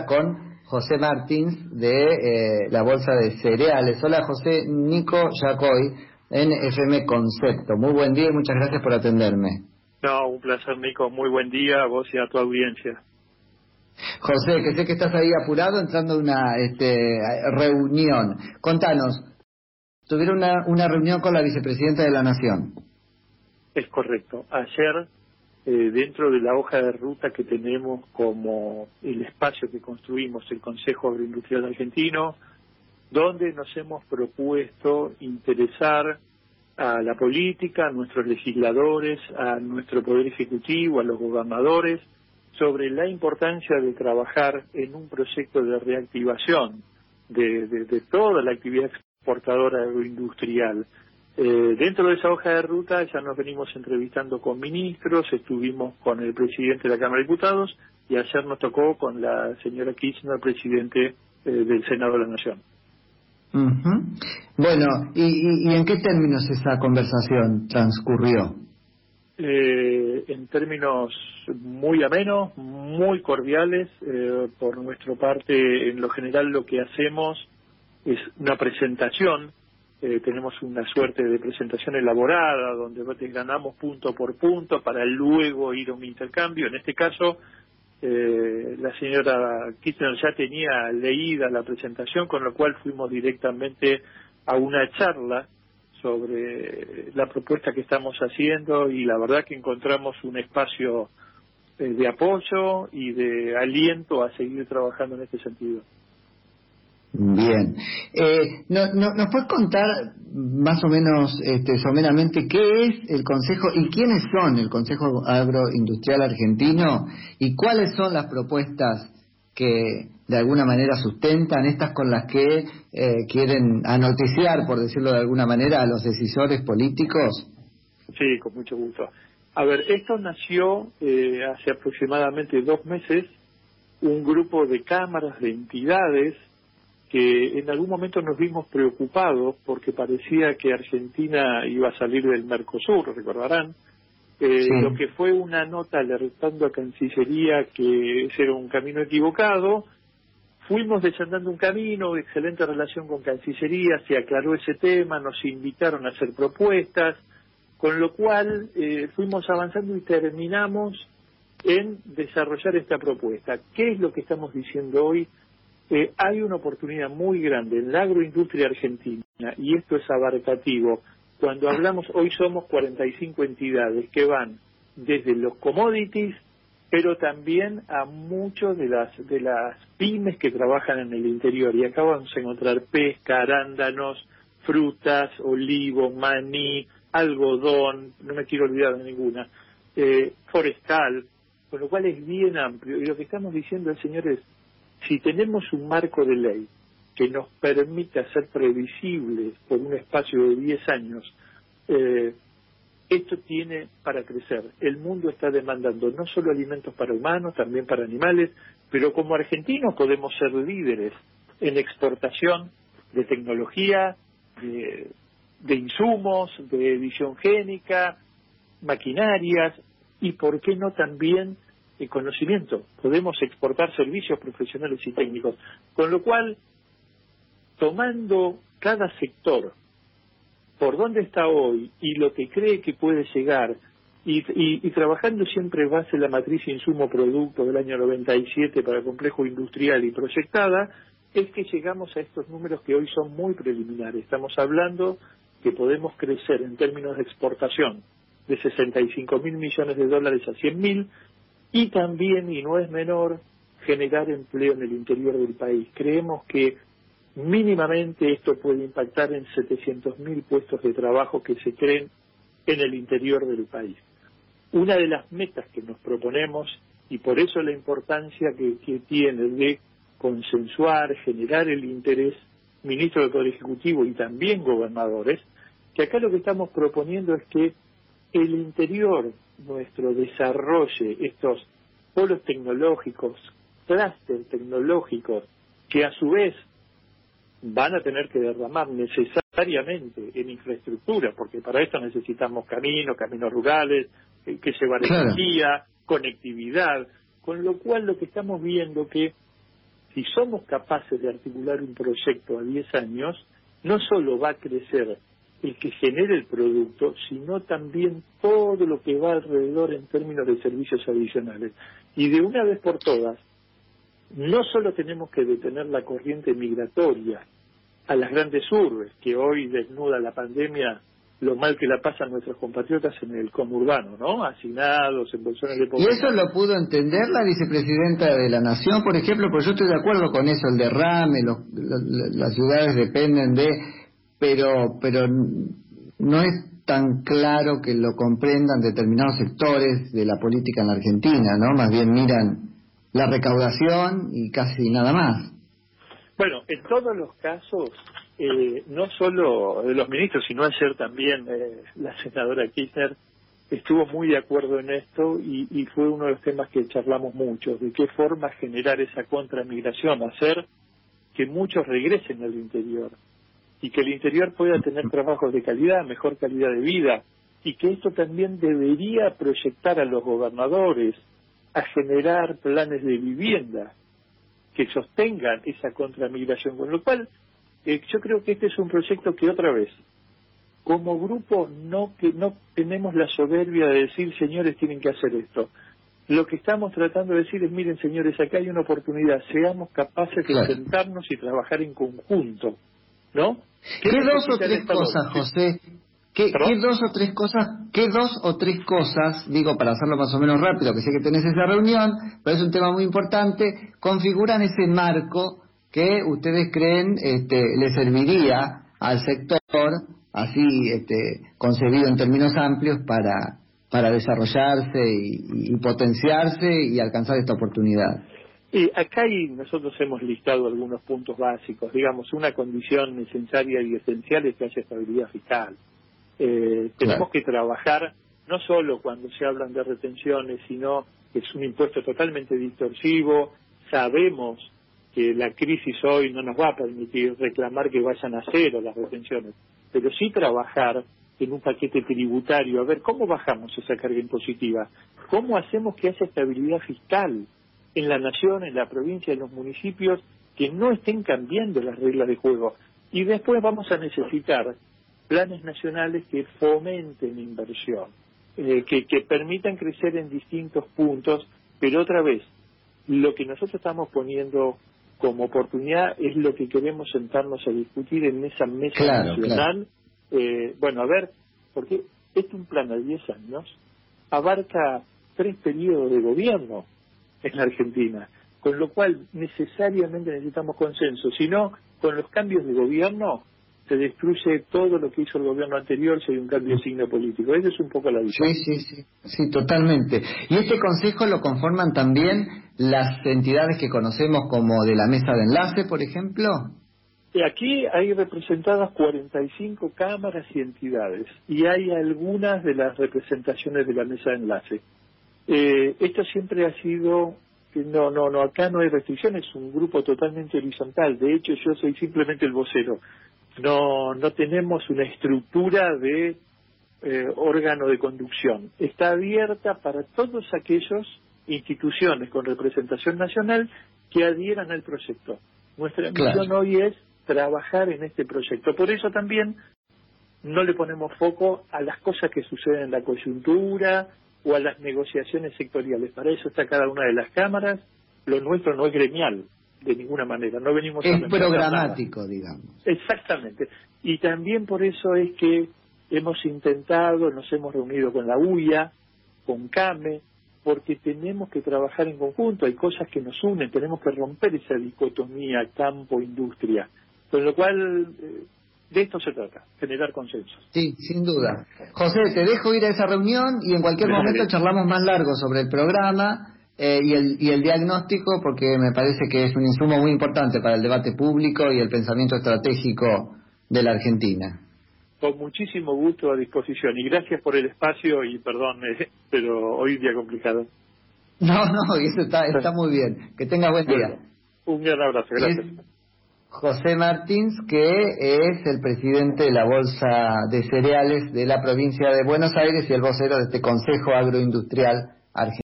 con José Martins de eh, la Bolsa de Cereales. Hola José, Nico Yacoy en FM Concepto. Muy buen día y muchas gracias por atenderme. No, un placer Nico, muy buen día a vos y a tu audiencia. José, que sé que estás ahí apurado entrando a una este, reunión. Contanos, tuvieron una, una reunión con la vicepresidenta de la Nación. Es correcto. Ayer eh, dentro de la hoja de ruta que tenemos como el espacio que construimos, el Consejo Agroindustrial Argentino, donde nos hemos propuesto interesar a la política, a nuestros legisladores, a nuestro Poder Ejecutivo, a los gobernadores, sobre la importancia de trabajar en un proyecto de reactivación de, de toda la actividad exportadora agroindustrial eh, dentro de esa hoja de ruta ya nos venimos entrevistando con ministros, estuvimos con el presidente de la Cámara de Diputados y ayer nos tocó con la señora Kirchner, presidente eh, del Senado de la Nación. Bueno, ¿y, ¿y, en qué términos esa conversación transcurrió? Eh, en términos muy amenos, muy cordiales. Eh, por nuestra parte, en lo general lo que hacemos es una presentación eh, tenemos una suerte de presentación elaborada donde ganamos punto por punto para luego ir a un intercambio. En este caso, eh, la señora Kirchner ya tenía leída la presentación, con lo cual fuimos directamente a una charla sobre la propuesta que estamos haciendo y la verdad que encontramos un espacio eh, de apoyo y de aliento a seguir trabajando en este sentido. Bien. Eh, no, no, ¿Nos puedes contar más o menos, este, someramente, qué es el Consejo y quiénes son el Consejo Agroindustrial Argentino y cuáles son las propuestas que de alguna manera sustentan, estas con las que eh, quieren anoticiar, por decirlo de alguna manera, a los decisores políticos? Sí, con mucho gusto. A ver, esto nació eh, hace aproximadamente dos meses, un grupo de cámaras, de entidades, que en algún momento nos vimos preocupados porque parecía que Argentina iba a salir del Mercosur, recordarán, eh, lo que fue una nota alertando a Cancillería que ese era un camino equivocado. Fuimos desandando un camino, excelente relación con Cancillería, se aclaró ese tema, nos invitaron a hacer propuestas, con lo cual eh, fuimos avanzando y terminamos en desarrollar esta propuesta. ¿Qué es lo que estamos diciendo hoy? Eh, hay una oportunidad muy grande en la agroindustria argentina y esto es abarcativo. Cuando hablamos, hoy somos 45 entidades que van desde los commodities, pero también a muchos de las de las pymes que trabajan en el interior. Y acá vamos a encontrar pesca, arándanos, frutas, olivo, maní, algodón, no me quiero olvidar de ninguna, eh, forestal, con lo cual es bien amplio. Y lo que estamos diciendo, señores, si tenemos un marco de ley que nos permita ser previsibles por un espacio de 10 años, eh, esto tiene para crecer. El mundo está demandando no solo alimentos para humanos, también para animales, pero como argentinos podemos ser líderes en exportación de tecnología, de, de insumos, de edición génica, maquinarias y, ¿por qué no también conocimiento, podemos exportar servicios profesionales y técnicos. Con lo cual, tomando cada sector por dónde está hoy y lo que cree que puede llegar, y, trabajando siempre base la matriz insumo-producto del año 97 para el complejo industrial y proyectada, es que llegamos a estos números que hoy son muy preliminares. Estamos hablando que podemos crecer en términos de exportación de 65 mil millones de dólares a 100 mil y también, y no es menor, generar empleo en el interior del país. Creemos que mínimamente esto puede impactar en 700.000 puestos de trabajo que se creen en el interior del país. Una de las metas que nos proponemos, y por eso la importancia que, tiene de consensuar, generar el interés, ministro del Poder Ejecutivo y también gobernadores, que acá lo que estamos proponiendo es que el interior nuestro desarrolle estos polos tecnológicos, clústeres tecnológicos, que a su vez van a tener que derramar necesariamente en infraestructura, porque para esto necesitamos caminos, caminos rurales, eh, que llevar energía, conectividad, con lo cual lo que estamos viendo que si somos capaces de articular un proyecto a 10 años, no solo va a crecer el que genere el producto, sino también todo lo que va alrededor en términos de servicios adicionales. Y de una vez por todas, no solo tenemos que detener la corriente migratoria a las grandes urbes, que hoy desnuda la pandemia lo mal que la pasan nuestros compatriotas en el conurbano, ¿no? Hacinados, en bolsones de pobreza. ¿Y eso lo pudo entender la vicepresidenta de la Nación, por ejemplo? Porque yo estoy de acuerdo con eso, el derrame, las ciudades dependen de... Pero, pero no es tan claro que lo comprendan determinados sectores de la política en la Argentina, ¿no? Más bien miran la recaudación y casi nada más. Bueno, en todos los casos eh, no solo los ministros, sino ayer también eh, la senadora Kirchner estuvo muy de acuerdo en esto y, y, fue uno de los temas que charlamos mucho, de qué forma generar esa contramigración, hacer que muchos regresen al interior y que el interior pueda tener trabajos de calidad, mejor calidad de vida y que esto también debería proyectar a los gobernadores a generar planes de vivienda que sostengan esa contramigración, con lo cual eh, yo creo que este es un proyecto que otra vez, como grupo, no, que no tenemos la soberbia de decir, señores, tienen que hacer esto. Lo que estamos tratando de decir es, miren, señores, acá hay una oportunidad, seamos capaces de sentarnos y trabajar en conjunto, ¿no? ¿Qué, dos o tres cosas, José? ¿Qué, ¿Qué, dos o tres cosas, qué dos o tres cosas, digo para hacerlo más o menos rápido, que sé que tenés esa reunión, pero es un tema muy importante, configuran ese marco que ustedes creen este, le serviría al sector, así este, concebido en términos amplios, para, para desarrollarse y, potenciarse y alcanzar esta oportunidad. Y acá nosotros hemos listado algunos puntos básicos. Digamos, una condición necesaria y esencial es que haya estabilidad fiscal. Eh, tenemos que trabajar no solo cuando se hablan de retenciones, sino que es un impuesto totalmente distorsivo. Sabemos que la crisis hoy no nos va a permitir reclamar que vayan a cero las retenciones, pero sí trabajar en un paquete tributario, a ver cómo bajamos esa carga impositiva, cómo hacemos que haya estabilidad fiscal en la nación, en la provincia, en los municipios, que no estén cambiando las reglas de juego. Y después vamos a necesitar planes nacionales que fomenten inversión, eh, que, que permitan crecer en distintos puntos, pero otra vez, lo que nosotros estamos poniendo como oportunidad es lo que queremos sentarnos a discutir en esa mesa nacional. Eh, bueno, a ver, porque este un plan a 10 años abarca tres periodos de gobierno en la Argentina, con lo cual necesariamente necesitamos consenso, si no, con los cambios de gobierno se destruye todo lo que hizo el gobierno anterior si hay un cambio de signo político. Esa es un poco la visión. Sí, sí, sí, sí, totalmente. ¿Y este consejo lo conforman también las entidades que conocemos como de la mesa de enlace, por ejemplo? Aquí hay representadas 45 cámaras y entidades y hay algunas de las representaciones de la mesa de enlace. Eh, esto siempre ha sido no, no, no, acá no hay restricciones, es un grupo totalmente horizontal. De hecho, yo soy simplemente el vocero no, no tenemos una estructura de eh, órgano de conducción. Está abierta para todos aquellos instituciones con representación nacional que adhieran al proyecto. Nuestra misión hoy es trabajar en este proyecto. Por eso también no le ponemos foco a las cosas que suceden en la coyuntura o a las negociaciones sectoriales. Para eso está cada una de las cámaras. Lo nuestro no es gremial de ninguna manera. No venimos es programático, digamos. Exactamente. Y también por eso es que hemos intentado, nos hemos reunido con la UIA, con CAME, porque tenemos que trabajar en conjunto, hay cosas que nos unen, tenemos que romper esa dicotomía campo-industria, con lo cual eh, de esto se trata, generar consenso. Sí, sin duda. José, te dejo ir a esa reunión y en cualquier momento charlamos más largo sobre el programa eh, y, el, y el diagnóstico, porque me parece que es un insumo muy importante para el debate público y el pensamiento estratégico de la Argentina. Con muchísimo gusto a disposición y gracias por el espacio y perdón, eh, pero hoy día complicado. No, no, eso está, está muy bien. Que tenga buen día. un gran abrazo, gracias. José Martins, que es el presidente de la Bolsa de Cereales de la provincia de Buenos Aires y el vocero de este Consejo Agroindustrial Argentino.